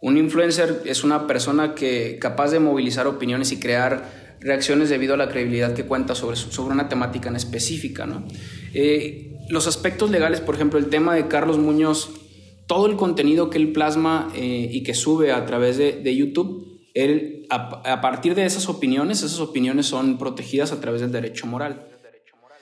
Un influencer es una persona que capaz de movilizar opiniones y crear reacciones debido a la credibilidad que cuenta sobre, sobre una temática en específica. Eh, los aspectos legales, por ejemplo, el tema de Carlos Muñoz, todo el contenido que él plasma eh, y que sube a través de, de YouTube, él, a, a partir de esas opiniones, esas opiniones son protegidas a través del derecho moral.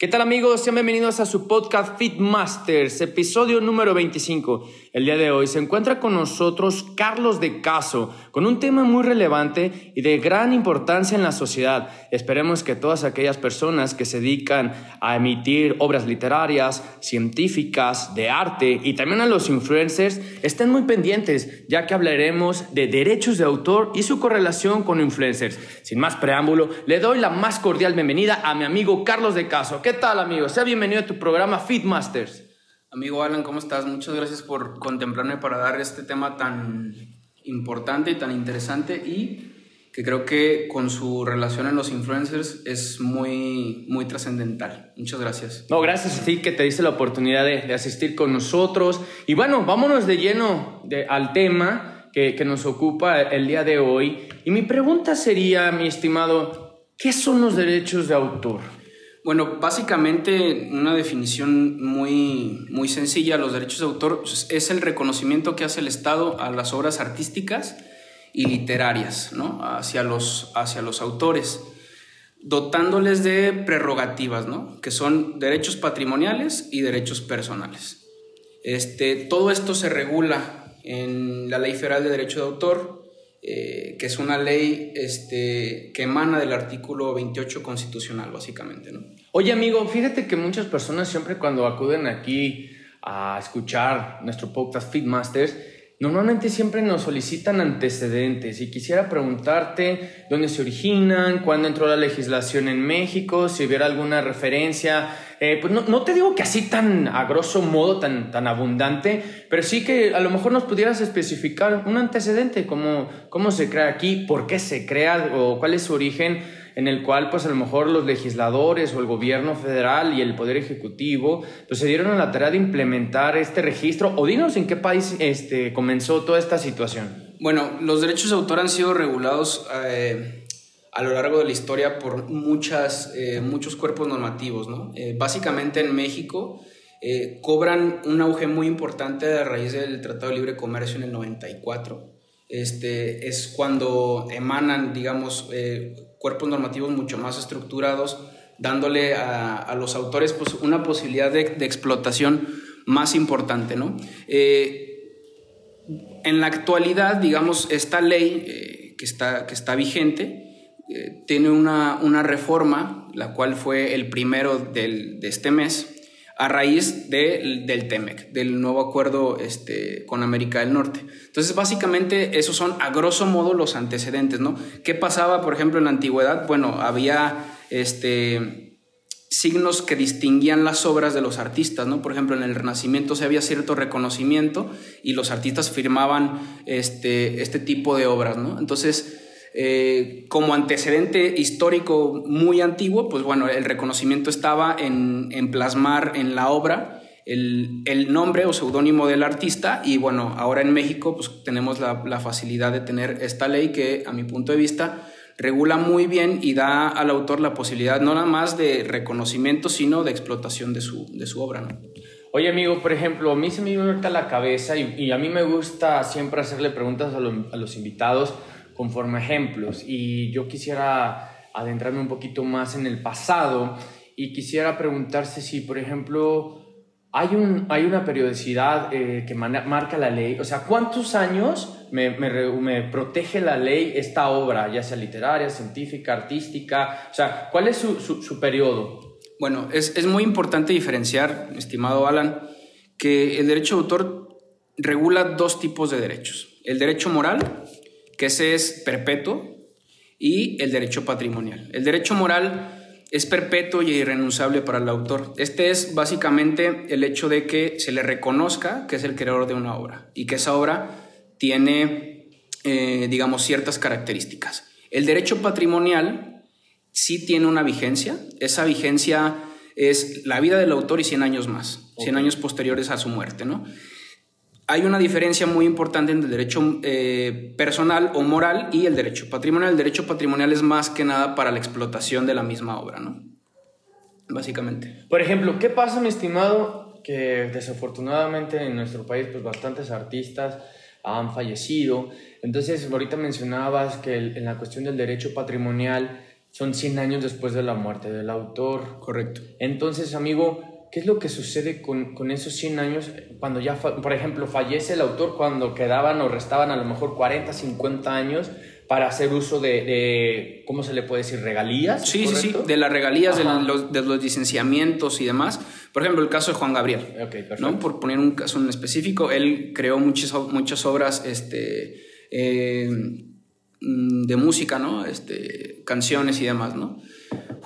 ¿Qué tal amigos? Sean bienvenidos a su podcast Fit Masters, episodio número 25. El día de hoy se encuentra con nosotros Carlos de Caso, con un tema muy relevante y de gran importancia en la sociedad. Esperemos que todas aquellas personas que se dedican a emitir obras literarias, científicas, de arte y también a los influencers estén muy pendientes, ya que hablaremos de derechos de autor y su correlación con influencers. Sin más preámbulo, le doy la más cordial bienvenida a mi amigo Carlos de Caso. ¿Qué tal, amigo? Sea bienvenido a tu programa Fitmasters. Amigo Alan, ¿cómo estás? Muchas gracias por contemplarme para dar este tema tan importante y tan interesante y que creo que con su relación en los influencers es muy, muy trascendental. Muchas gracias. No, gracias a ti que te diste la oportunidad de, asistir con nosotros. Y bueno, vámonos de lleno de, al tema que, que nos ocupa el día de hoy. Y mi pregunta sería, mi estimado, ¿qué son los derechos de autor? Bueno, básicamente una definición muy, muy sencilla, los derechos de autor es el reconocimiento que hace el Estado a las obras artísticas y literarias, ¿no? hacia, los, hacia los autores, dotándoles de prerrogativas, ¿no? que son derechos patrimoniales y derechos personales. Este, todo esto se regula en la Ley Federal de Derecho de Autor, eh, que es una ley este, que emana del artículo 28 constitucional, básicamente. ¿no? Oye, amigo, fíjate que muchas personas siempre cuando acuden aquí a escuchar nuestro podcast Feedmasters, normalmente siempre nos solicitan antecedentes y quisiera preguntarte dónde se originan, cuándo entró la legislación en México, si hubiera alguna referencia. Eh, pues no, no, te digo que así tan a grosso modo, tan, tan abundante, pero sí que a lo mejor nos pudieras especificar un antecedente, cómo, cómo se crea aquí, por qué se crea o cuál es su origen en el cual pues a lo mejor los legisladores o el gobierno federal y el poder ejecutivo pues se dieron a la tarea de implementar este registro o dinos en qué país este, comenzó toda esta situación. Bueno, los derechos de autor han sido regulados eh, a lo largo de la historia por muchas, eh, muchos cuerpos normativos, ¿no? Eh, básicamente en México cobran un auge muy importante a raíz del Tratado de Libre Comercio en el 94. Este, es cuando emanan, digamos, cuerpos normativos mucho más estructurados, dándole a, los autores pues, una posibilidad de, explotación más importante. ¿no? Eh, en la actualidad, digamos, esta ley eh, que, está, que está vigente eh, tiene una, una, reforma, la cual fue el primero del, de este mes, a raíz de, del TEMEC, del nuevo acuerdo este, con América del Norte. Entonces, básicamente, esos son a grosso modo los antecedentes, ¿no? ¿Qué pasaba, por ejemplo, en la antigüedad? Bueno, había este, signos que distinguían las obras de los artistas, ¿no? Por ejemplo, en el Renacimiento se había cierto reconocimiento y los artistas firmaban este, este tipo de obras, ¿no? Entonces, eh, como antecedente histórico muy antiguo, pues bueno, el reconocimiento estaba en, plasmar en la obra el, nombre o seudónimo del artista y bueno, ahora en México pues tenemos la, facilidad de tener esta ley que a mi punto de vista regula muy bien y da al autor la posibilidad no nada más de reconocimiento, sino de explotación de su, de su obra. ¿no? Oye, amigo, por ejemplo, a mí se me viene ahorita la cabeza y, a mí me gusta siempre hacerle preguntas a, a los invitados conforme ejemplos. Y yo quisiera adentrarme un poquito más en el pasado y quisiera preguntarse si, por ejemplo, hay, un, hay una periodicidad eh, que marca la ley. O sea, ¿cuántos años me, me, protege la ley esta obra, ya sea literaria, científica, artística? O sea, ¿cuál es su, su, su periodo? Bueno, es, es muy importante diferenciar, estimado Alan, que el derecho de autor regula dos tipos de derechos. El derecho moral que ese es perpetuo, y el derecho patrimonial. El derecho moral es perpetuo y irrenunciable para el autor. Este es básicamente el hecho de que se le reconozca que es el creador de una obra y que esa obra tiene, eh, digamos, ciertas características. El derecho patrimonial sí tiene una vigencia. Esa vigencia es la vida del autor y 100 años más, 100 años posteriores a su muerte, ¿no? Hay una diferencia muy importante entre el derecho eh, personal o moral y el derecho patrimonial. El derecho patrimonial es más que nada para la explotación de la misma obra, ¿no? Básicamente. Por ejemplo, ¿qué pasa, mi estimado? Que desafortunadamente en nuestro país, pues bastantes artistas han fallecido. Entonces, ahorita mencionabas que en la cuestión del derecho patrimonial son 100 años después de la muerte del autor. Correcto. Entonces, amigo, ¿qué es lo que sucede con, con esos 100 años cuando ya, por ejemplo, fallece el autor cuando quedaban o restaban a lo mejor 40, 50 años para hacer uso de, de ¿cómo se le puede decir? ¿Regalías? Sí, sí, sí, de las regalías, de los, de los, licenciamientos y demás. Por ejemplo, el caso de Juan Gabriel, okay, ¿no? Por poner un caso en específico, él creó muchas, muchas obras este, eh, de música, ¿no? Este, canciones y demás, ¿no?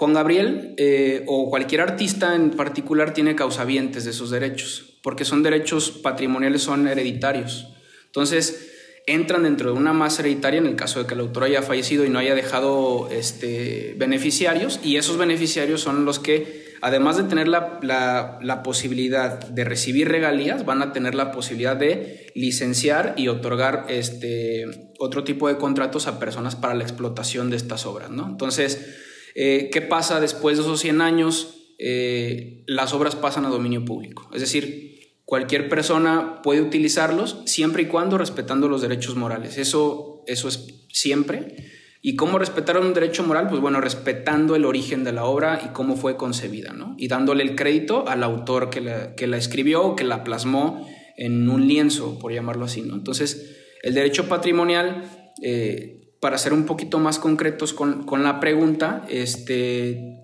Juan Gabriel eh, o cualquier artista en particular tiene causavientes de esos derechos, porque son derechos patrimoniales, son hereditarios. Entonces, entran dentro de una masa hereditaria en el caso de que el autor haya fallecido y no haya dejado este, beneficiarios, y esos beneficiarios son los que, además de tener la, la, posibilidad de recibir regalías, van a tener la posibilidad de licenciar y otorgar este, otro tipo de contratos a personas para la explotación de estas obras. ¿no? Entonces, eh, ¿Qué pasa después de esos 100 años? Eh, las obras pasan a dominio público. Es decir, cualquier persona puede utilizarlos siempre y cuando respetando los derechos morales. Eso, eso es siempre. ¿Y cómo respetar un derecho moral? Pues bueno, respetando el origen de la obra y cómo fue concebida, ¿no? Y dándole el crédito al autor que la, que la escribió o que la plasmó en un lienzo, por llamarlo así, ¿no? Entonces, el derecho patrimonial eh, para ser un poquito más concretos con, con la pregunta, este,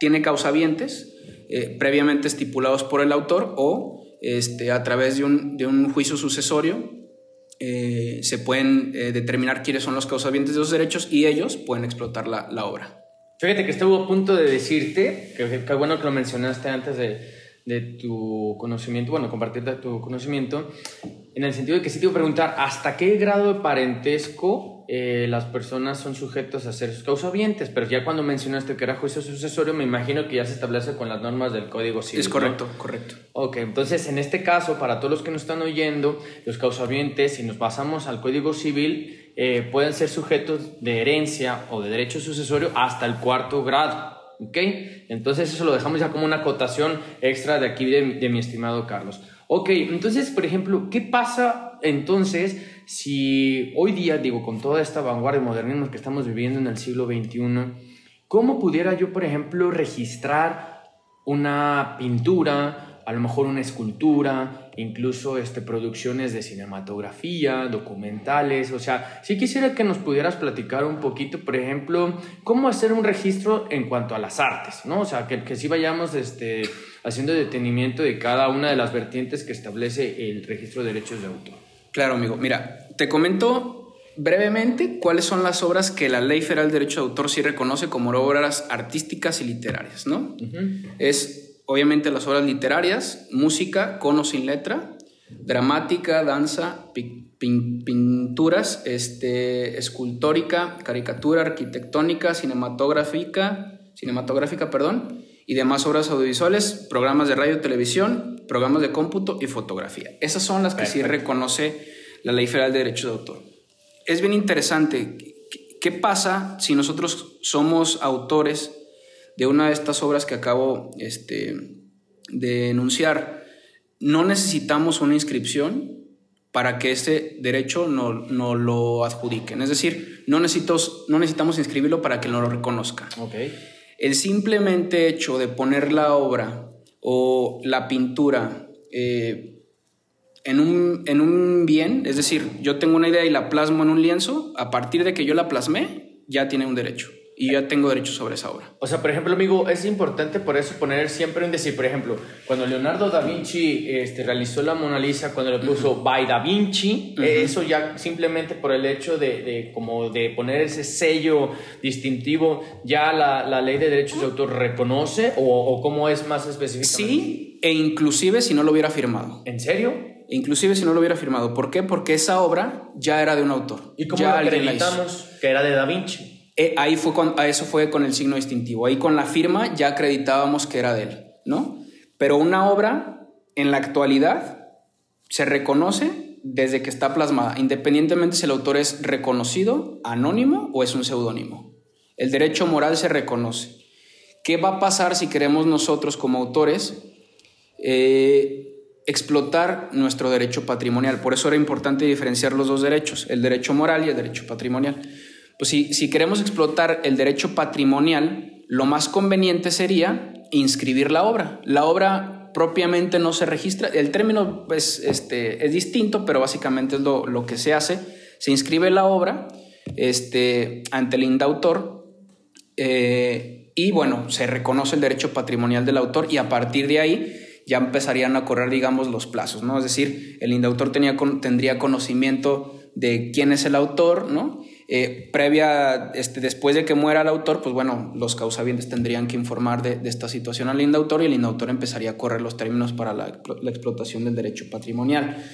tiene causavientes eh, previamente estipulados por el autor o este, a través de un, de un juicio sucesorio eh, se pueden eh, determinar quiénes son los causavientes de los derechos y ellos pueden explotar la, la obra. Fíjate que estuvo a punto de decirte, que, que bueno que lo mencionaste antes de, de tu conocimiento, bueno, compartir tu conocimiento, en el sentido de que sí te iba a preguntar, ¿hasta qué grado de parentesco eh, las personas son sujetos a ser sus causavientes, pero ya cuando mencionaste que era juicio sucesorio, me imagino que ya se establece con las normas del Código Civil. Es correcto, correcto. Ok, entonces en este caso, para todos los que nos están oyendo, los causavientes, si nos pasamos al Código Civil, eh, pueden ser sujetos de herencia o de derecho sucesorio hasta el cuarto grado. ¿Ok? Entonces eso lo dejamos ya como una acotación extra de aquí de, de mi estimado Carlos. Ok, entonces, por ejemplo, ¿qué pasa entonces si hoy día, digo, con toda esta vanguardia modernismo que estamos viviendo en el siglo XXI, ¿cómo pudiera yo, por ejemplo, registrar una pintura, a lo mejor una escultura, incluso este, producciones de cinematografía, documentales? O sea, si quisiera que nos pudieras platicar un poquito, por ejemplo, cómo hacer un registro en cuanto a las artes, ¿no? O sea, que, que sí vayamos este, haciendo detenimiento de cada una de las vertientes que establece el registro de derechos de autor. Claro, amigo. Mira, te comento brevemente cuáles son las obras que la Ley Federal de Derecho de Autor sí reconoce como obras artísticas y literarias, ¿no? Es obviamente las obras literarias, música con o sin letra, dramática, danza, pinturas, este, escultórica, caricatura, arquitectónica, cinematográfica, cinematográfica, perdón, y demás obras audiovisuales, programas de radio televisión, programas de cómputo y fotografía. Esas son las que sí reconoce la Ley Federal de Derecho de Autor. Es bien interesante. ¿Qué pasa si nosotros somos autores de una de estas obras que acabo este, de enunciar? No necesitamos una inscripción para que ese derecho no, no lo adjudiquen. Es decir, no, no necesitamos inscribirlo para que no lo reconozca. Okay. El simplemente hecho de poner la obra o la pintura eh, en, un, en un bien, es decir, yo tengo una idea y la plasmo en un lienzo, a partir de que yo la plasmé, ya tiene un derecho. Y yo ya tengo derechos sobre esa obra. O sea, por ejemplo, amigo, es importante por eso poner siempre un decir, por ejemplo, cuando Leonardo da Vinci este, realizó la Mona Lisa, cuando le puso by da Vinci, eso ya simplemente por el hecho de, de, como de poner ese sello distintivo, ya la, la ley de derechos de autor reconoce o, o cómo es más específicamente. Sí, e inclusive si no lo hubiera firmado. ¿En serio? Inclusive si no lo hubiera firmado. ¿Por qué? Porque esa obra ya era de un autor. ¿Y cómo ya acreditamos que era de Da Vinci? Eh, ahí fue con, eso fue con el signo distintivo. Ahí con la firma ya acreditábamos que era de él, ¿no? Pero una obra en la actualidad se reconoce desde que está plasmada, independientemente si el autor es reconocido, anónimo o es un seudónimo. El derecho moral se reconoce. ¿Qué va a pasar si queremos nosotros como autores eh, explotar nuestro derecho patrimonial? Por eso era importante diferenciar los dos derechos, el derecho moral y el derecho patrimonial. Pues si, queremos explotar el derecho patrimonial, lo más conveniente sería inscribir la obra. La obra propiamente no se registra, el término es, este, es distinto, pero básicamente es lo, que se hace. Se inscribe la obra este, ante el indautor eh, y bueno, se reconoce el derecho patrimonial del autor y a partir de ahí ya empezarían a correr, digamos, los plazos, ¿no? Es decir, el indautor tenía, tendría conocimiento de quién es el autor, ¿no? Eh, previa, este, después de que muera el autor, pues bueno, los causavientes tendrían que informar de, esta situación al indautor y el indautor empezaría a correr los términos para la, explotación del derecho patrimonial.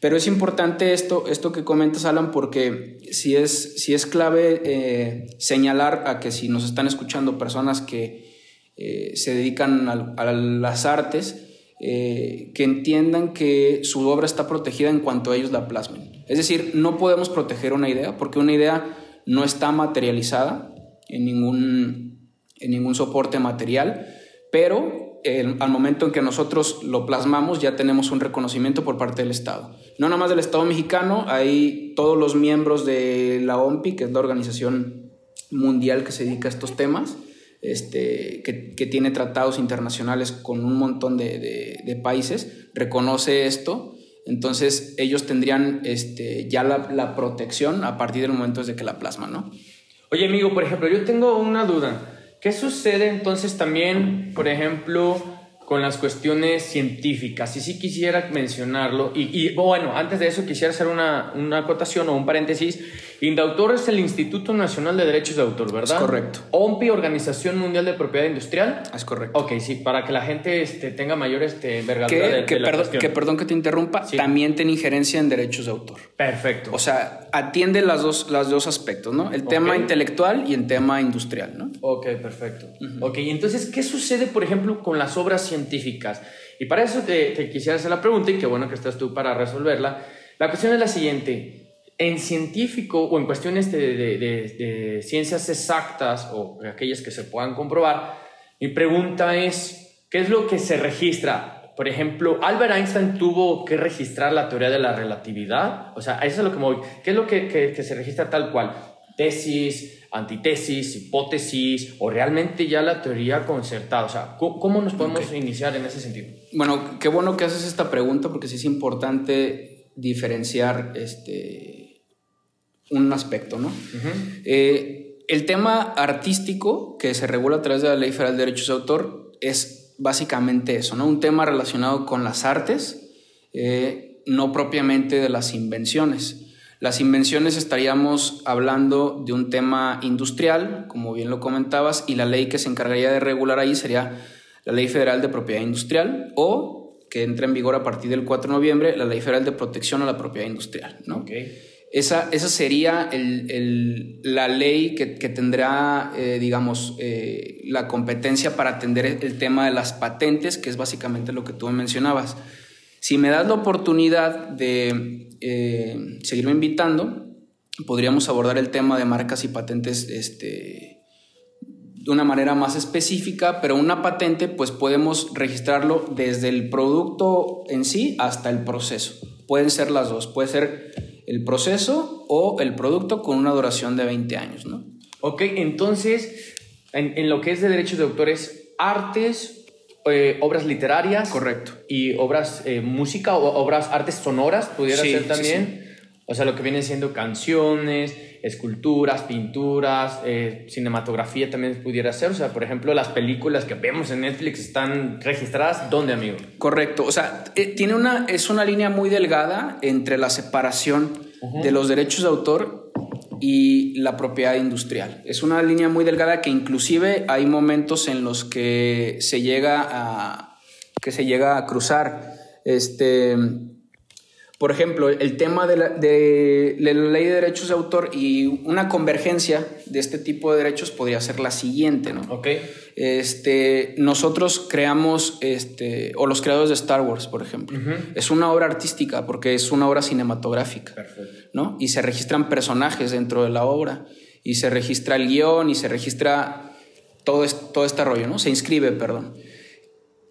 Pero es importante esto, esto que comentas, Alan, porque si es, si es clave eh, señalar a que si nos están escuchando personas que eh, se dedican a, las artes, que entiendan que su obra está protegida en cuanto ellos la plasmen. Es decir, no podemos proteger una idea porque una idea no está materializada en ningún, en ningún soporte material, pero al momento en que nosotros lo plasmamos ya tenemos un reconocimiento por parte del Estado. No nada más del Estado mexicano, hay todos los miembros de la OMPI, que es la organización mundial que se dedica a estos temas, este, que, tiene tratados internacionales con un montón de, de países, reconoce esto entonces ellos tendrían este, ya la, protección a partir del momento desde que la plasman, ¿no? Oye, amigo, por ejemplo, yo tengo una duda. ¿Qué sucede entonces también, por ejemplo, con las cuestiones científicas? Y sí quisiera mencionarlo. Y, bueno, antes de eso quisiera hacer una, una acotación o un paréntesis Indautor es el Instituto Nacional de Derechos de Autor, ¿verdad? Es correcto. OMPI, Organización Mundial de Propiedad Industrial. Es correcto. Ok, sí, para que la gente este, tenga mayor este, envergadura de, que, perdón, que perdón que te interrumpa, también tiene injerencia en derechos de autor. Perfecto. O sea, atiende las dos, los dos aspectos, ¿no? El tema intelectual y el tema industrial, ¿no? Ok, perfecto. Ok, entonces, ¿qué sucede, por ejemplo, con las obras científicas? Y para eso te, quisiera hacer la pregunta y qué bueno que estás tú para resolverla. La cuestión es la siguiente en científico o en cuestiones de, ciencias exactas o aquellas que se puedan comprobar, mi pregunta es, ¿qué es lo que se registra? Por ejemplo, Albert Einstein tuvo que registrar la teoría de la relatividad. O sea, eso es lo que. ¿Qué es lo que, se registra tal cual? Tesis, antitesis, hipótesis o realmente ya la teoría concertada. O sea, ¿cómo, nos podemos iniciar en ese sentido? Bueno, qué bueno que haces esta pregunta porque sí es importante diferenciar este, un aspecto, ¿no? Eh, el tema artístico que se regula a través de la Ley Federal de Derechos de Autor es básicamente eso, ¿no? Un tema relacionado con las artes, eh, no propiamente de las invenciones. Las invenciones estaríamos hablando de un tema industrial, como bien lo comentabas, y la ley que se encargaría de regular ahí sería la Ley Federal de Propiedad Industrial o que entra en vigor a partir del 4 de noviembre, la Ley Federal de Protección a la Propiedad Industrial. ¿no? Okay. Esa, esa sería el, la ley que, tendrá, eh, digamos, eh, la competencia para atender el tema de las patentes, que es básicamente lo que tú mencionabas. Si me das la oportunidad de eh, seguirme invitando, podríamos abordar el tema de marcas y patentes este, de una manera más específica, pero una patente pues podemos registrarlo desde el producto en sí hasta el proceso. Pueden ser las dos, puede ser el proceso o el producto con una duración de 20 años, ¿no? Ok, entonces, en, lo que es de derechos de autores, artes, eh, obras literarias. Correcto. Y obras, eh, música o obras, artes sonoras, pudiera ser también. O sea, lo que vienen siendo canciones, esculturas, pinturas, eh, cinematografía también pudiera ser. O sea, por ejemplo, las películas que vemos en Netflix están registradas, ¿dónde, amigo? Correcto. O sea, tiene una, es una línea muy delgada entre la separación de los derechos de autor y la propiedad industrial. Es una línea muy delgada que inclusive hay momentos en los que se llega a, que se llega a cruzar. Este, por ejemplo, el tema de la, de la, ley de derechos de autor y una convergencia de este tipo de derechos podría ser la siguiente, ¿no? Ok. Este, nosotros creamos, este, o los creadores de Star Wars, por ejemplo, es una obra artística porque es una obra cinematográfica, Perfecto. ¿no? Y se registran personajes dentro de la obra, y se registra el guion, y se registra todo, todo este rollo, ¿no? Se inscribe, perdón.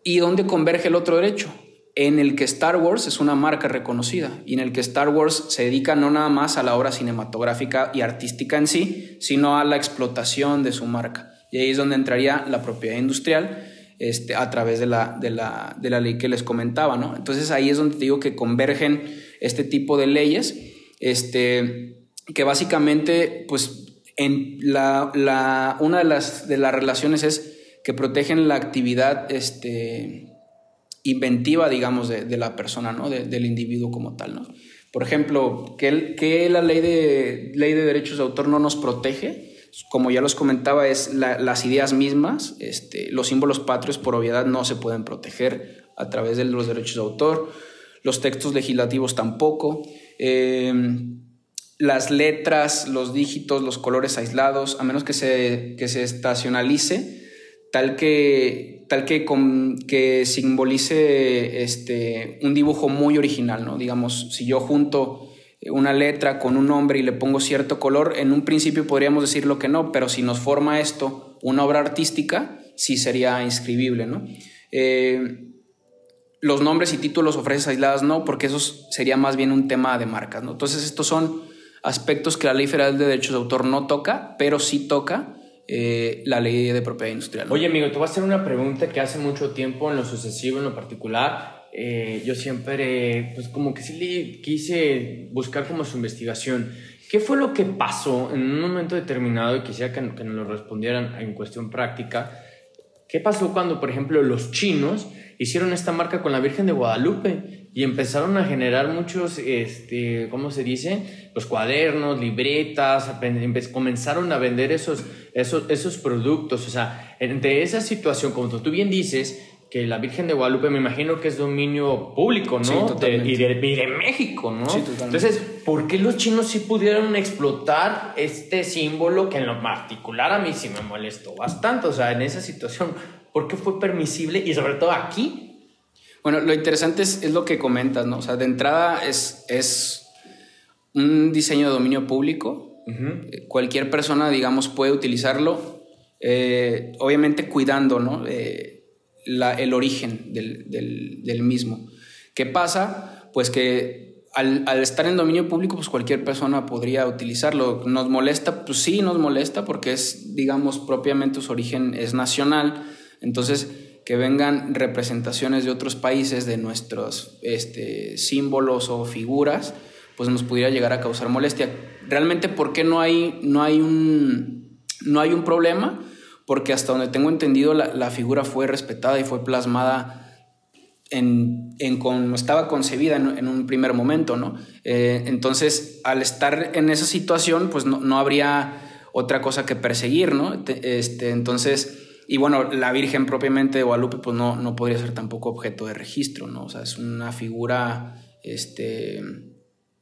¿Y dónde converge el otro derecho? En el que Star Wars es una marca reconocida y en el que Star Wars se dedica no nada más a la obra cinematográfica y artística en sí, sino a la explotación de su marca. Y ahí es donde entraría la propiedad industrial este, a través de la, de, la, de la ley que les comentaba. ¿no? Entonces ahí es donde te digo que convergen este tipo de leyes este, que básicamente, pues, en la, la, una de las, de las relaciones es que protegen la actividad este, inventiva, digamos, de, la persona, ¿no? del individuo como tal, ¿no? Por ejemplo, que, que la ley de, ley de derechos de autor no nos protege, como ya los comentaba, es las ideas mismas, este, los símbolos patrios por obviedad no se pueden proteger a través de los derechos de autor, los textos legislativos tampoco, eh, las letras, los dígitos, los colores aislados, a menos que se, que se estacionalice, tal que, tal que, que simbolice este, un dibujo muy original, ¿no? Digamos, si yo junto una letra con un nombre y le pongo cierto color, en un principio podríamos decir lo que no, pero si nos forma esto una obra artística, sí sería inscribible, ¿no? Eh, los nombres y títulos o frases aisladas no, porque eso sería más bien un tema de marcas, ¿no? Entonces estos son aspectos que la Ley Federal de Derechos de Autor no toca, pero sí toca eh, la ley de propiedad industrial. Oye, amigo, te voy a hacer una pregunta que hace mucho tiempo, en lo sucesivo, en lo particular, eh, yo siempre, pues como que sí le quise buscar como su investigación. ¿Qué fue lo que pasó en un momento determinado y quisiera que, que nos lo respondieran en cuestión práctica? ¿Qué pasó cuando, por ejemplo, los chinos hicieron esta marca con la Virgen de Guadalupe y empezaron a generar muchos, este, ¿cómo se dice? Los cuadernos, libretas, comenzaron a vender esos, esos, esos productos. O sea, entre esa situación, como tú bien dices, que la Virgen de Guadalupe me imagino que es dominio público, ¿no? de, y, de, México, ¿no? Sí, Entonces, ¿por qué los chinos sí pudieron explotar este símbolo que en lo particular a mí sí me molestó bastante? O sea, en esa situación, ¿Por qué fue permisible y sobre todo aquí? Bueno, lo interesante es, lo que comentas, ¿no? O sea, de entrada es, es un diseño de dominio público. Eh, cualquier persona, digamos, puede utilizarlo, eh, obviamente cuidando, ¿no? Eh, el origen del, mismo. ¿Qué pasa? Pues que al, al, estar en dominio público, pues cualquier persona podría utilizarlo. ¿Nos molesta? Pues sí, nos molesta porque es, digamos, propiamente su origen es nacional entonces, que vengan representaciones de otros países de nuestros este, símbolos o figuras, pues nos pudiera llegar a causar molestia. Realmente, ¿por qué no hay, no hay, un, no hay un problema? Porque hasta donde tengo entendido, la, figura fue respetada y fue plasmada en, en como estaba concebida en, un primer momento, ¿no? Eh, entonces, al estar en esa situación, pues no, no habría otra cosa que perseguir, ¿no? Este, entonces, y bueno, la Virgen propiamente de Guadalupe pues no, no podría ser tampoco objeto de registro, ¿no? O sea, es una figura este,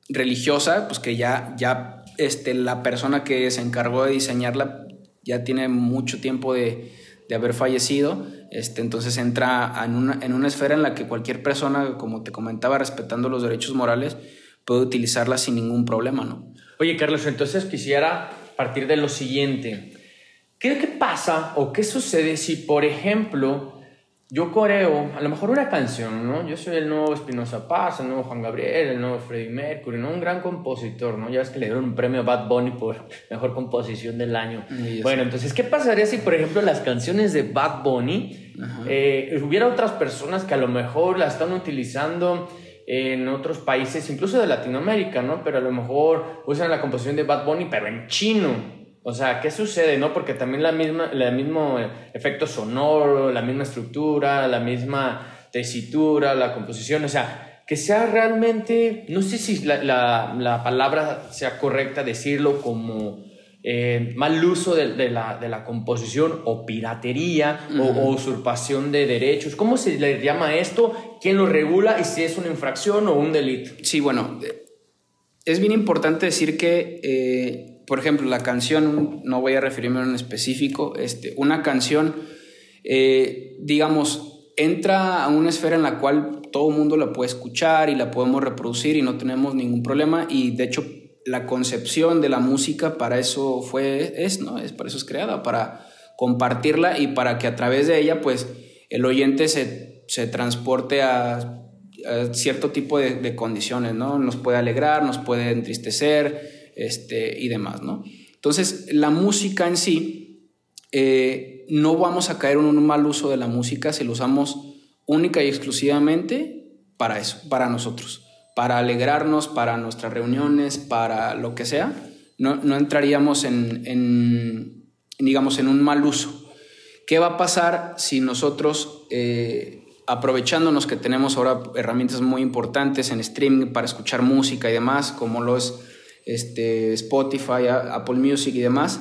religiosa, pues que ya, ya este, la persona que se encargó de diseñarla ya tiene mucho tiempo de, de haber fallecido, este, entonces entra en una, en una esfera en la que cualquier persona, como te comentaba, respetando los derechos morales, puede utilizarla sin ningún problema, ¿no? Oye, Carlos, entonces quisiera partir de lo siguiente. ¿Qué, pasa o qué sucede si, por ejemplo, yo coreo a lo mejor una canción, ¿no? Yo soy el nuevo Espinosa Paz, el nuevo Juan Gabriel, el nuevo Freddie Mercury, ¿no? Un gran compositor, ¿no? Ya ves que le dieron un premio a Bad Bunny por mejor composición del año. bueno, entonces, ¿qué pasaría si, por ejemplo, las canciones de Bad Bunny, eh, hubiera otras personas que a lo mejor la están utilizando en otros países, incluso de Latinoamérica, ¿no? Pero a lo mejor usan la composición de Bad Bunny, pero en chino. O sea, ¿qué sucede, no? Porque también la misma, el mismo efecto sonoro, la misma estructura, la misma tesitura, la composición, o sea, que sea realmente, no sé si la, la, palabra sea correcta decirlo como eh, mal uso de, la, de, la, composición o piratería o, usurpación de derechos. ¿Cómo se le llama esto? ¿Quién lo regula y si es una infracción o un delito? Sí, bueno, es bien importante decir que... Eh, por ejemplo, la canción, no voy a referirme a un específico, este, una canción, eh, digamos, entra a una esfera en la cual todo el mundo la puede escuchar y la podemos reproducir y no tenemos ningún problema y de hecho la concepción de la música para eso fue, es, ¿no? Es para eso es creada, para compartirla y para que a través de ella, pues, el oyente se, se transporte a, cierto tipo de, de, condiciones, ¿no? Nos puede alegrar, nos puede entristecer, este, y demás, ¿no? Entonces, la música en sí, eh, no vamos a caer en un mal uso de la música si lo usamos única y exclusivamente para eso, para nosotros, para alegrarnos, para nuestras reuniones, para lo que sea, no, no entraríamos en, en, digamos, en un mal uso. ¿Qué va a pasar si nosotros, eh, aprovechándonos que tenemos ahora herramientas muy importantes en streaming para escuchar música y demás, como lo es este, Spotify, Apple Music y demás,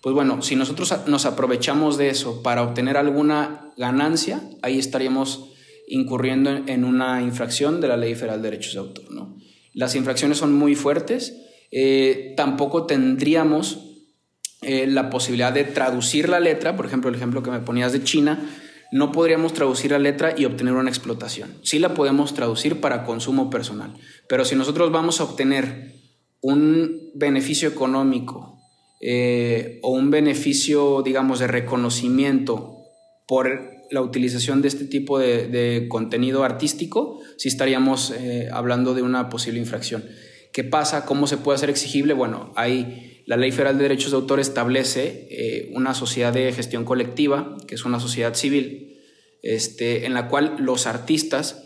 pues bueno, si nosotros nos aprovechamos de eso para obtener alguna ganancia, ahí estaríamos incurriendo en una infracción de la Ley Federal de Derechos de Autor. ¿no? Las infracciones son muy fuertes, eh, tampoco tendríamos eh, la posibilidad de traducir la letra, por ejemplo, el ejemplo que me ponías de China, no podríamos traducir la letra y obtener una explotación. Sí la podemos traducir para consumo personal, pero si nosotros vamos a obtener un beneficio económico eh, o un beneficio, digamos, de reconocimiento por la utilización de este tipo de, contenido artístico, sí estaríamos eh, hablando de una posible infracción. ¿Qué pasa? ¿Cómo se puede hacer exigible? Bueno, hay la Ley Federal de Derechos de Autor establece eh, una sociedad de gestión colectiva, que es una sociedad civil, este, en la cual los artistas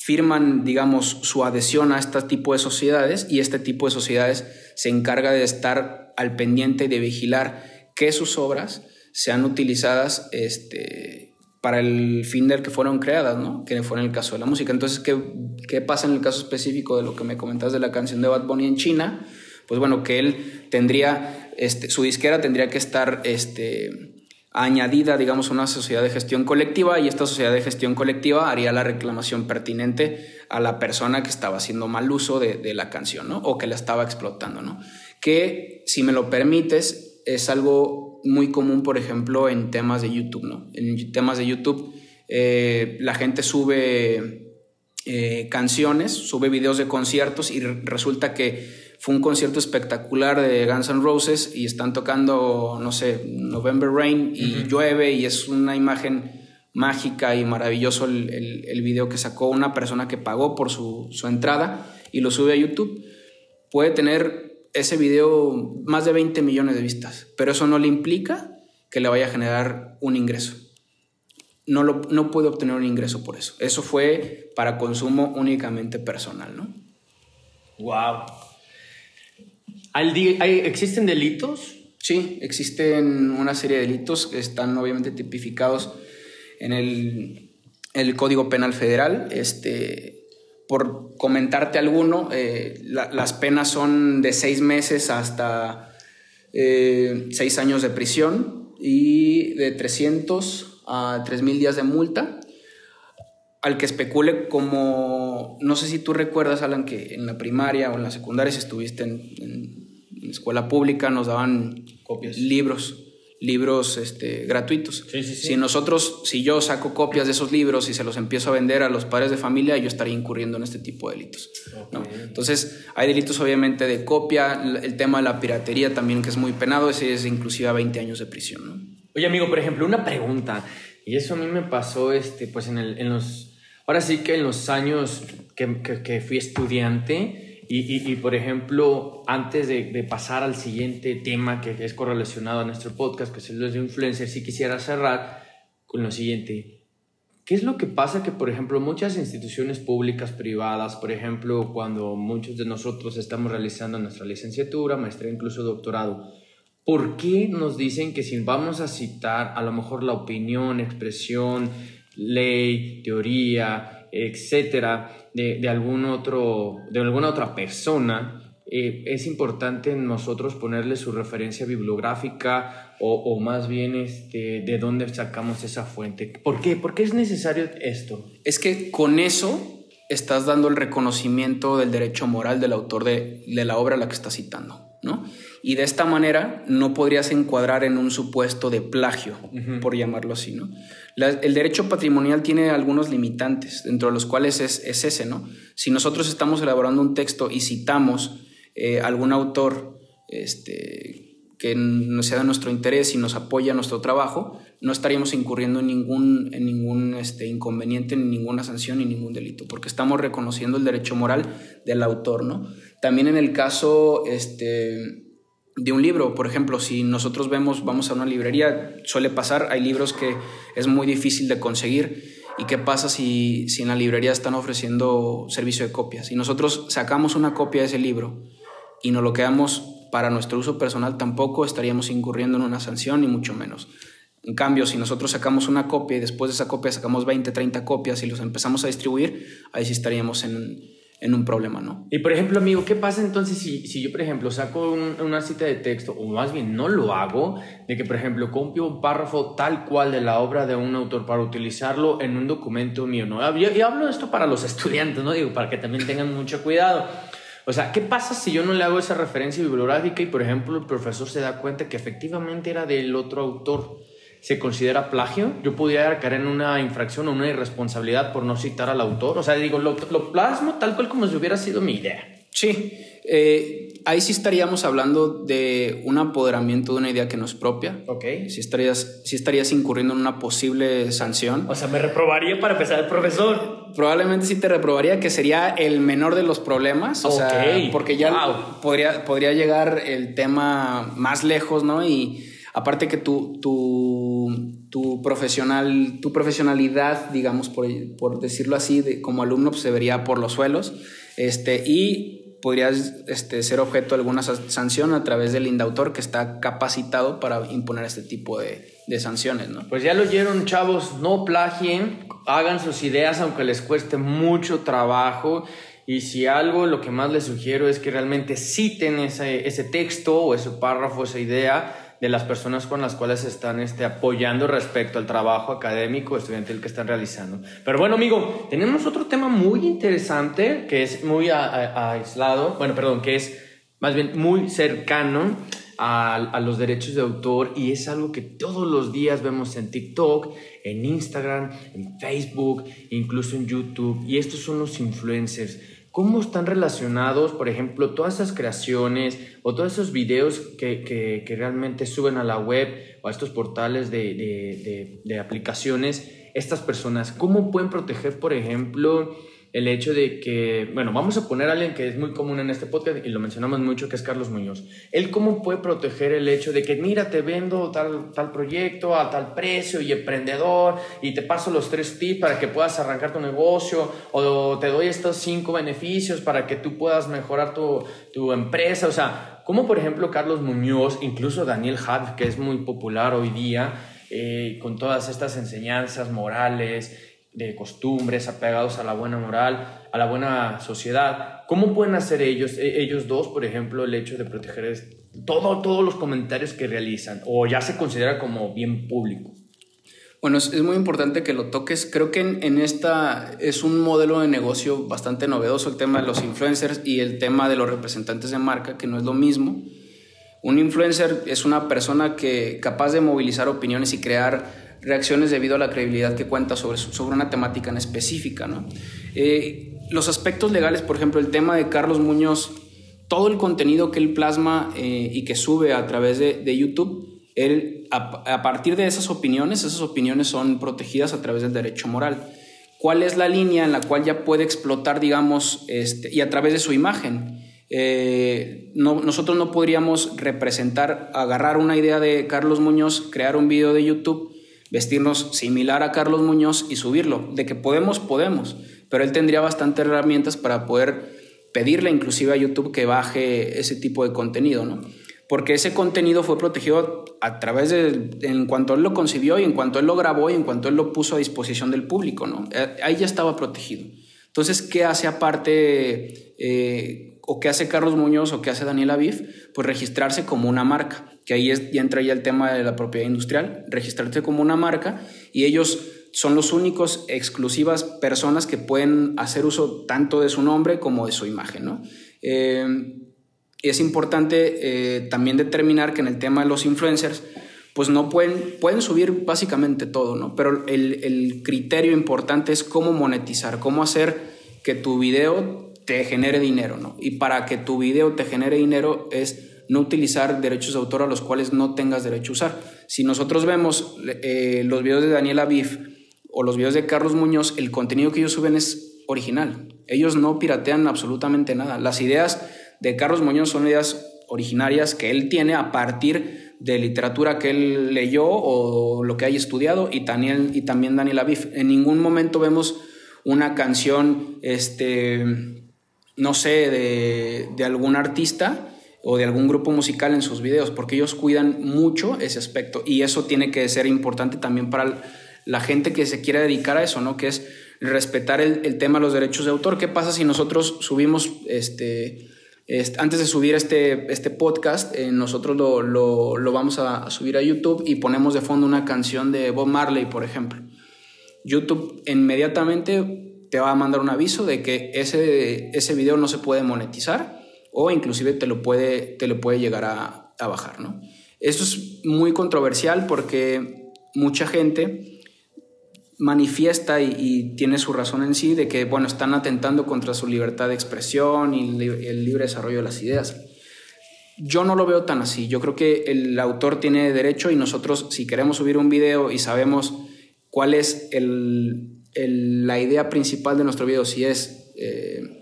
firman, digamos, su adhesión a este tipo de sociedades y este tipo de sociedades se encarga de estar al pendiente y de vigilar que sus obras sean utilizadas este, para el fin del que fueron creadas, ¿no? Que fue en el caso de la música. Entonces, ¿qué, ¿qué pasa en el caso específico de lo que me comentas de la canción de Bad Bunny en China? Pues bueno, que él tendría, este, su disquera tendría que estar este, añadida, digamos, una sociedad de gestión colectiva y esta sociedad de gestión colectiva haría la reclamación pertinente a la persona que estaba haciendo mal uso de, la canción, ¿no? O que la estaba explotando, ¿no? Que, si me lo permites, es algo muy común, por ejemplo, en temas de YouTube, ¿no? En temas de YouTube, eh, la gente sube eh, canciones, sube videos de conciertos y resulta que fue un concierto espectacular de Guns N' Roses y están tocando, no sé, November Rain y llueve y es una imagen mágica y maravilloso el, el, video que sacó una persona que pagó por su, su entrada y lo sube a YouTube. Puede tener ese video más de 20 millones de vistas, pero eso no le implica que le vaya a generar un ingreso. No, lo, no puede obtener un ingreso por eso. Eso fue para consumo únicamente personal, ¿no? Wow. ¿Existen delitos? Sí, existen una serie de delitos que están obviamente tipificados en el, Código Penal Federal. Este, por comentarte alguno, eh, las penas son de seis meses hasta eh, seis años de prisión y de 300 a 3 mil días de multa. Al que especule como, no sé si tú recuerdas, Alan, que en la primaria o en la secundaria, si estuviste en en escuela pública nos daban copias. libros, libros este, gratuitos. Si nosotros, si yo saco copias de esos libros y se los empiezo a vender a los padres de familia, yo estaría incurriendo en este tipo de delitos. Entonces, hay delitos obviamente de copia, el tema de la piratería también que es muy penado, ese es inclusive a 20 años de prisión. ¿no? Oye amigo, por ejemplo, una pregunta, y eso a mí me pasó este, pues en, el, en los, ahora sí que en los años que, que, fui estudiante, y, y, por ejemplo, antes de, pasar al siguiente tema que es correlacionado a nuestro podcast, que es el de influencer, sí quisiera cerrar con lo siguiente. ¿Qué es lo que pasa? Que, por ejemplo, muchas instituciones públicas, privadas, por ejemplo, cuando muchos de nosotros estamos realizando nuestra licenciatura, maestría, incluso doctorado, ¿por qué nos dicen que si vamos a citar a lo mejor la opinión, expresión, ley, teoría, etcétera, de, de algún otro, de alguna otra persona, eh, es importante nosotros ponerle su referencia bibliográfica o, más bien este, de dónde sacamos esa fuente. ¿Por qué? ¿Por qué es necesario esto? Es que con eso estás dando el reconocimiento del derecho moral del autor de, de la obra a la que estás citando, ¿no? Y de esta manera no podrías encuadrar en un supuesto de plagio, uh -huh. por llamarlo así, ¿no? La, el derecho patrimonial tiene algunos limitantes, dentro de los cuales es, es ese, ¿no? Si nosotros estamos elaborando un texto y citamos eh, algún autor este, que sea de nuestro interés y nos apoya nuestro trabajo, no estaríamos incurriendo en ningún, en ningún este, inconveniente, ni ninguna sanción, ni ningún delito, porque estamos reconociendo el derecho moral del autor. ¿no? También en el caso este, de un libro, por ejemplo, si nosotros vemos, vamos a una librería, suele pasar, hay libros que es muy difícil de conseguir. ¿Y qué pasa si, si en la librería están ofreciendo servicio de copias? Y nosotros sacamos una copia de ese libro y nos lo quedamos para nuestro uso personal, tampoco estaríamos incurriendo en una sanción, ni mucho menos. En cambio, si nosotros sacamos una copia y después de esa copia sacamos 20, 30 copias y los empezamos a distribuir, ahí sí estaríamos en, en un problema, ¿no? Y por ejemplo, amigo, ¿qué pasa entonces si, si yo, por ejemplo, saco un, una cita de texto, o más bien no lo hago, de que, por ejemplo, copio un párrafo tal cual de la obra de un autor para utilizarlo en un documento mío, ¿no? Y hablo de esto para los estudiantes, ¿no? Digo, para que también tengan mucho cuidado. O sea, ¿qué pasa si yo no le hago esa referencia bibliográfica y, por ejemplo, el profesor se da cuenta que efectivamente era del otro autor? ¿Se considera plagio? ¿Yo pudiera caer en una infracción o una irresponsabilidad por no citar al autor? O sea, digo, lo, lo plasmo tal cual como si hubiera sido mi idea. Sí, eh, ahí sí estaríamos hablando de un apoderamiento de una idea que no es propia. Ok. Sí estarías, sí estarías incurriendo en una posible sanción. O sea, me reprobaría para empezar el profesor. Probablemente sí te reprobaría, que sería el menor de los problemas. O Ok. sea, porque ya Wow. podría, podría llegar el tema más lejos, ¿no? Y aparte que tu, tu, tu, profesional, tu profesionalidad, digamos, por, por decirlo así, de, como alumno, pues se vería por los suelos. Este, y podrías este, ser objeto de alguna sanción a través del indautor que está capacitado para imponer este tipo de, de sanciones, ¿no? Pues ya lo oyeron, chavos, no plagien, hagan sus ideas aunque les cueste mucho trabajo. Y si algo, lo que más les sugiero es que realmente citen ese, ese texto o ese párrafo, esa idea de las personas con las cuales están este, apoyando respecto al trabajo académico estudiantil que están realizando. Pero bueno, amigo, tenemos otro tema muy interesante que es muy a, a, aislado, bueno, perdón, que es más bien muy cercano a, a, los derechos de autor y es algo que todos los días vemos en TikTok, en Instagram, en Facebook, incluso en YouTube. Y estos son los influencers cómo están relacionados, por ejemplo, todas esas creaciones o todos esos videos que, que, realmente suben a la web o a estos portales de, de, de, aplicaciones, estas personas, cómo pueden proteger, por ejemplo, el hecho de que, bueno, vamos a poner a alguien que es muy común en este podcast y lo mencionamos mucho, que es Carlos Muñoz. Él cómo puede proteger el hecho de que, mira, te vendo tal, tal proyecto a tal precio y emprendedor y te paso los tres tips para que puedas arrancar tu negocio o te doy estos cinco beneficios para que tú puedas mejorar tu, tu empresa. O sea, como por ejemplo Carlos Muñoz, incluso Daniel Hatt, que es muy popular hoy día, eh, con todas estas enseñanzas morales, de costumbres, apegados a la buena moral, a la buena sociedad. ¿Cómo pueden hacer ellos, ellos dos, por ejemplo, el hecho de proteger todo, todos los comentarios que realizan? ¿O ya se considera como bien público? Bueno, es, es muy importante que lo toques. Creo que en, en, esta es un modelo de negocio bastante novedoso el tema de los influencers y el tema de los representantes de marca, que no es lo mismo. Un influencer es una persona que capaz de movilizar opiniones y crear reacciones debido a la credibilidad que cuenta sobre, sobre una temática en específica. Eh, los aspectos legales, por ejemplo, el tema de Carlos Muñoz, todo el contenido que él plasma eh, y que sube a través de, de YouTube, él, a, partir de esas opiniones, esas opiniones son protegidas a través del derecho moral. ¿Cuál es la línea en la cual ya puede explotar, digamos, este, y a través de su imagen? Eh, no, nosotros no podríamos representar, agarrar una idea de Carlos Muñoz, crear un video de YouTube vestirnos similar a Carlos Muñoz y subirlo. De que podemos, podemos, pero él tendría bastantes herramientas para poder pedirle inclusive a YouTube que baje ese tipo de contenido, ¿no? Porque ese contenido fue protegido a través de, en cuanto él lo concibió y en cuanto él lo grabó y en cuanto él lo puso a disposición del público, ¿no? Eh, ahí ya estaba protegido. Entonces, ¿qué hace aparte, eh, o qué hace Carlos Muñoz o qué hace Daniel Aviv? Pues registrarse como una marca, que ahí ya entra ya el tema de la propiedad industrial, registrarse como una marca y ellos son los únicos exclusivas personas que pueden hacer uso tanto de su nombre como de su imagen, ¿no? Eh, es importante eh, también determinar que en el tema de los influencers, pues no pueden, pueden subir básicamente todo, ¿no? Pero el, el criterio importante es cómo monetizar, cómo hacer que tu video te genere dinero, ¿no? Y para que tu video te genere dinero es no utilizar derechos de autor a los cuales no tengas derecho a usar. Si nosotros vemos eh, los videos de Daniel Aviv o los videos de Carlos Muñoz, el contenido que ellos suben es original. Ellos no piratean absolutamente nada. Las ideas de Carlos Muñoz son ideas originarias que él tiene a partir de literatura que él leyó o lo que haya estudiado y, Daniel, y también Daniel Aviv. En ningún momento vemos una canción, este, no sé, de, de algún artista o de algún grupo musical en sus videos, porque ellos cuidan mucho ese aspecto y eso tiene que ser importante también para la gente que se quiera dedicar a eso, ¿no? Que es respetar el, tema de los derechos de autor. ¿Qué pasa si nosotros subimos, este, antes de subir este, este podcast, eh, nosotros lo, lo, vamos a, subir a YouTube y ponemos de fondo una canción de Bob Marley, por ejemplo? YouTube inmediatamente te va a mandar un aviso de que ese, ese video no se puede monetizar o inclusive te lo puede, te lo puede llegar a, a bajar, ¿no? Eso es muy controversial porque mucha gente manifiesta y, tiene su razón en sí de que, bueno, están atentando contra su libertad de expresión y el libre desarrollo de las ideas. Yo no lo veo tan así. Yo creo que el autor tiene derecho y nosotros, si queremos subir un video y sabemos cuál es la idea principal de nuestro video, si es eh,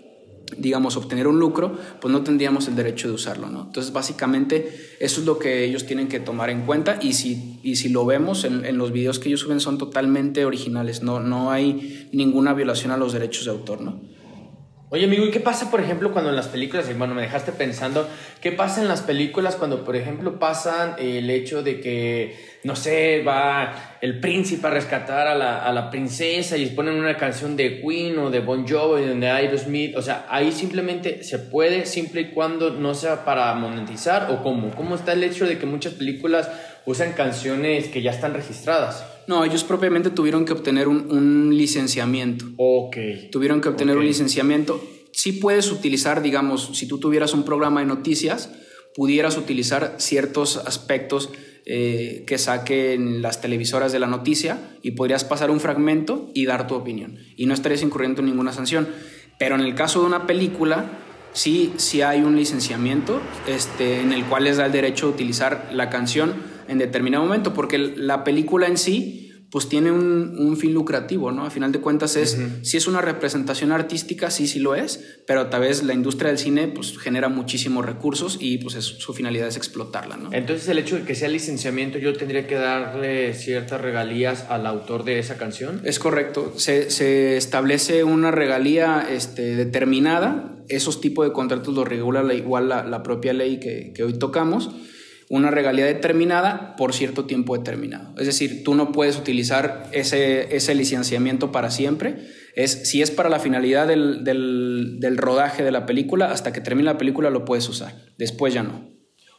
digamos, obtener un lucro, pues no tendríamos el derecho de usarlo, ¿no? Entonces, básicamente, eso es lo que ellos tienen que tomar en cuenta y si, y si lo vemos en, los videos que ellos suben son totalmente originales, no, no hay ninguna violación a los derechos de autor, ¿no? Oye, amigo, ¿y qué pasa, por ejemplo, cuando en las películas, bueno, me dejaste pensando, ¿qué pasa en las películas cuando, por ejemplo, pasan el hecho de que, no sé, va el príncipe a rescatar a la, a la princesa y ponen una canción de Queen o de Bon Jovi, donde Aerosmith, o sea, ahí simplemente se puede, siempre y cuando no sea para monetizar o cómo? ¿Cómo está el hecho de que muchas películas usan canciones que ya están registradas? No, ellos propiamente tuvieron que obtener un, licenciamiento. Ok. Tuvieron que obtener un licenciamiento. Sí puedes utilizar, digamos, si tú tuvieras un programa de noticias, pudieras utilizar ciertos aspectos eh, que saquen las televisoras de la noticia y podrías pasar un fragmento y dar tu opinión. Y no estarías incurriendo en ninguna sanción. Pero en el caso de una película, sí, hay un licenciamiento este, en el cual les da el derecho a utilizar la canción en determinado momento, porque la película en sí pues tiene un, fin lucrativo, ¿no? A final de cuentas es, si es una representación artística, sí, sí lo es, pero tal vez la industria del cine pues genera muchísimos recursos y pues su finalidad es explotarla, ¿no? Entonces el hecho de que sea licenciamiento, yo tendría que darle ciertas regalías al autor de esa canción. Es correcto, se, se establece una regalía este, determinada, esos tipos de contratos los regula igual la, la propia ley que, que hoy tocamos una regalía determinada por cierto tiempo determinado. Es decir, tú no puedes utilizar ese, ese licenciamiento para siempre. Es, si es para la finalidad del, del, rodaje de la película, hasta que termine la película lo puedes usar. Después ya no.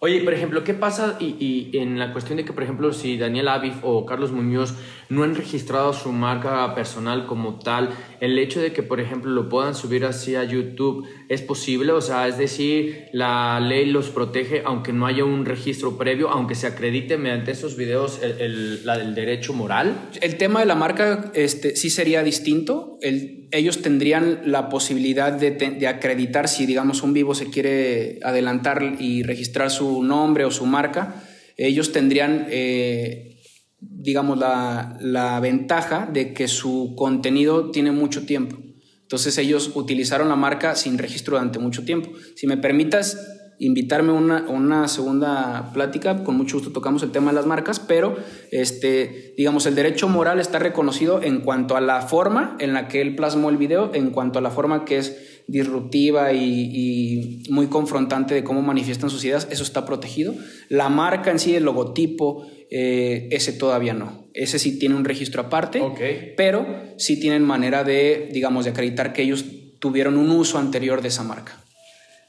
Oye, por ejemplo, ¿qué pasa y, y, en la cuestión de que, por ejemplo, si Daniel Aviv o Carlos Muñoz no han registrado su marca personal como tal, el hecho de que, por ejemplo, lo puedan subir así a YouTube, ¿es posible? O sea, es decir, la ley los protege aunque no haya un registro previo, aunque se acredite mediante esos videos el, la del derecho moral. El tema de la marca este, sí sería distinto. El, ellos tendrían la posibilidad de, acreditar si, digamos, un vivo se quiere adelantar y registrar su nombre o su marca. Ellos tendrían... Eh, digamos, la, ventaja de que su contenido tiene mucho tiempo. Entonces ellos utilizaron la marca sin registro durante mucho tiempo. Si me permitas, invitarme a una, una, segunda plática, con mucho gusto tocamos el tema de las marcas, pero este, digamos, el derecho moral está reconocido en cuanto a la forma en la que él plasmó el video, en cuanto a la forma que es disruptiva y, muy confrontante de cómo manifiestan sus ideas, eso está protegido. La marca en sí, el logotipo, eh, ese todavía no. Ese sí tiene un registro aparte, pero sí tienen manera de, digamos, de acreditar que ellos tuvieron un uso anterior de esa marca.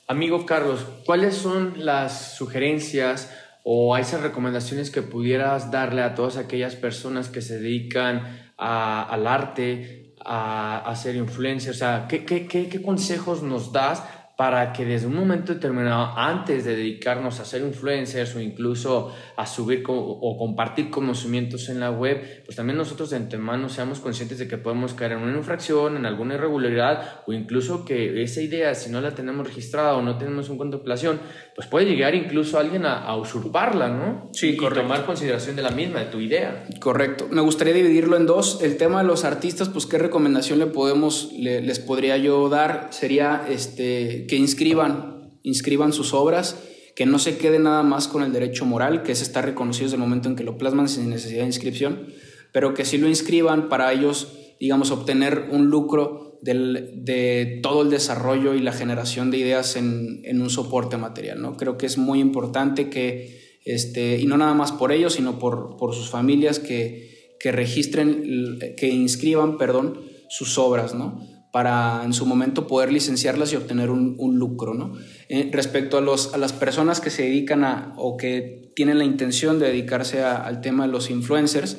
Amigo Carlos, ¿cuáles son las sugerencias o esas recomendaciones que pudieras darle a todas aquellas personas que se dedican al arte, a, ser influencers? O sea, ¿qué, qué, qué consejos nos das para que desde un momento determinado, antes de dedicarnos a ser influencers o incluso a subir o compartir conocimientos en la web, pues también nosotros de antemano seamos conscientes de que podemos caer en una infracción, en alguna irregularidad o incluso que esa idea, si no la tenemos registrada o no tenemos un contemplación, pues puede llegar incluso alguien a, usurparla, ¿no? Sí, y, correcto. tomar consideración de la misma, de tu idea. Correcto. Me gustaría dividirlo en dos. El tema de los artistas, pues qué recomendación le podemos, les podría yo dar sería este que inscriban, inscriban sus obras, que no se quede nada más con el derecho moral, que es estar reconocido desde el momento en que lo plasman sin necesidad de inscripción, pero que sí lo inscriban para ellos, digamos, obtener un lucro de todo el desarrollo y la generación de ideas en, un soporte material. ¿no? Creo que es muy importante que, este, y no nada más por ellos, sino por, por sus familias, que, que registren, que inscriban, perdón, sus obras, ¿no? para en su momento poder licenciarlas y obtener un, lucro. ¿no? Eh, respecto a, los, a las personas que se dedican a o que tienen la intención de dedicarse al tema de los influencers,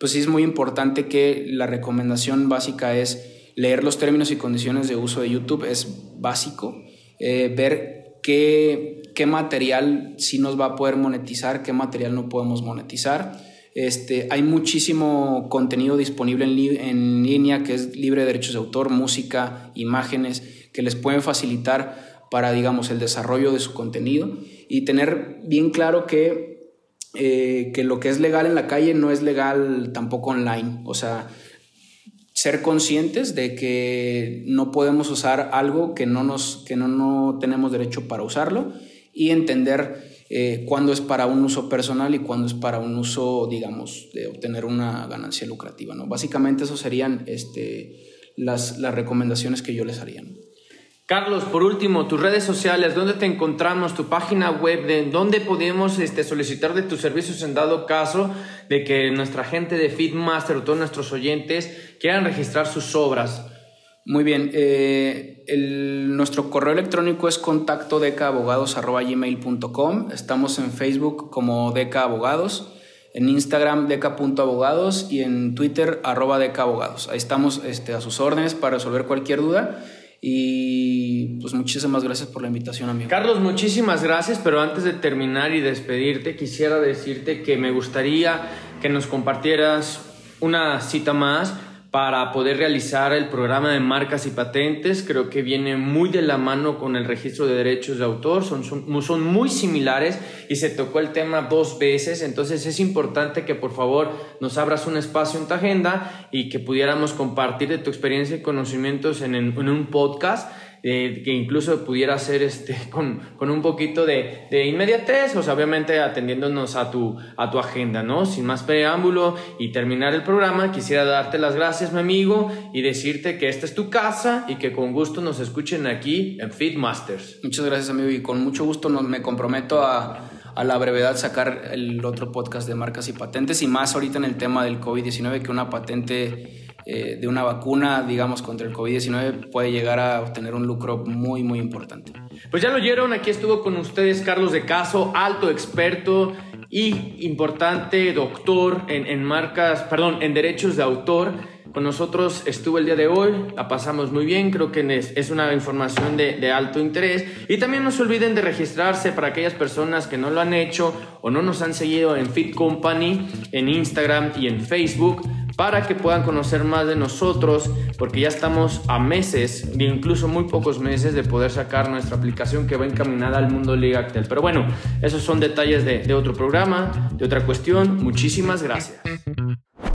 pues sí es muy importante que la recomendación básica es leer los términos y condiciones de uso de YouTube, es básico, eh, ver qué, qué material sí nos va a poder monetizar, qué material no podemos monetizar. Este, hay muchísimo contenido disponible en, línea que es libre de derechos de autor, música, imágenes, que les pueden facilitar para, digamos, el desarrollo de su contenido. Y tener bien claro que, eh, que lo que es legal en la calle no es legal tampoco online. O sea, ser conscientes de que no podemos usar algo que no, nos, que no, no tenemos derecho para usarlo y entender eh, cuándo es para un uso personal y cuándo es para un uso, digamos, de obtener una ganancia lucrativa. ¿no? Básicamente, eso serían este, las, las recomendaciones que yo les haría. Carlos, por último, tus redes sociales, ¿dónde te encontramos? Tu página web, de dónde podemos este, solicitar de tus servicios en dado caso de que nuestra gente de Feedmaster o todos nuestros oyentes quieran registrar sus obras. Muy bien. Eh, nuestro correo electrónico es contacto. Estamos en Facebook como Deca Abogados, en Instagram deca.abogados y en Twitter arroba. Ahí estamos este, a sus órdenes para resolver cualquier duda. Y pues muchísimas gracias por la invitación, amigo. Carlos, muchísimas gracias, pero antes de terminar y despedirte, quisiera decirte que me gustaría que nos compartieras una cita más para poder realizar el programa de marcas y patentes. Creo que viene muy de la mano con el registro de derechos de autor, son, son, muy similares y se tocó el tema dos veces, entonces es importante que por favor nos abras un espacio en tu agenda y que pudiéramos compartir de tu experiencia y conocimientos en, en un podcast que incluso pudiera ser este, con, con un poquito de, de, inmediatez, o sea, obviamente atendiéndonos a tu, a tu agenda, ¿no? Sin más preámbulo y terminar el programa, quisiera darte las gracias, mi amigo, y decirte que esta es tu casa y que con gusto nos escuchen aquí en Feedmasters. Muchas gracias, amigo, y con mucho gusto nos, me comprometo a a la brevedad sacar el otro podcast de marcas y patentes y más ahorita en el tema del COVID-19 que una patente eh, de una vacuna, digamos, contra el COVID-19 puede llegar a obtener un lucro muy, muy importante. Pues ya lo oyeron, aquí estuvo con ustedes Carlos de Caso, alto experto y importante doctor en, en marcas, perdón, en derechos de autor. Con nosotros estuvo el día de hoy, la pasamos muy bien, creo que es, una información de, de, alto interés. Y también no se olviden de registrarse para aquellas personas que no lo han hecho o no nos han seguido en Fit Company, en Instagram y en Facebook para que puedan conocer más de nosotros, porque ya estamos a meses, incluso muy pocos meses, de poder sacar nuestra aplicación que va encaminada al mundo Ligactel. Pero bueno, esos son detalles de, de otro programa, de otra cuestión. Muchísimas gracias.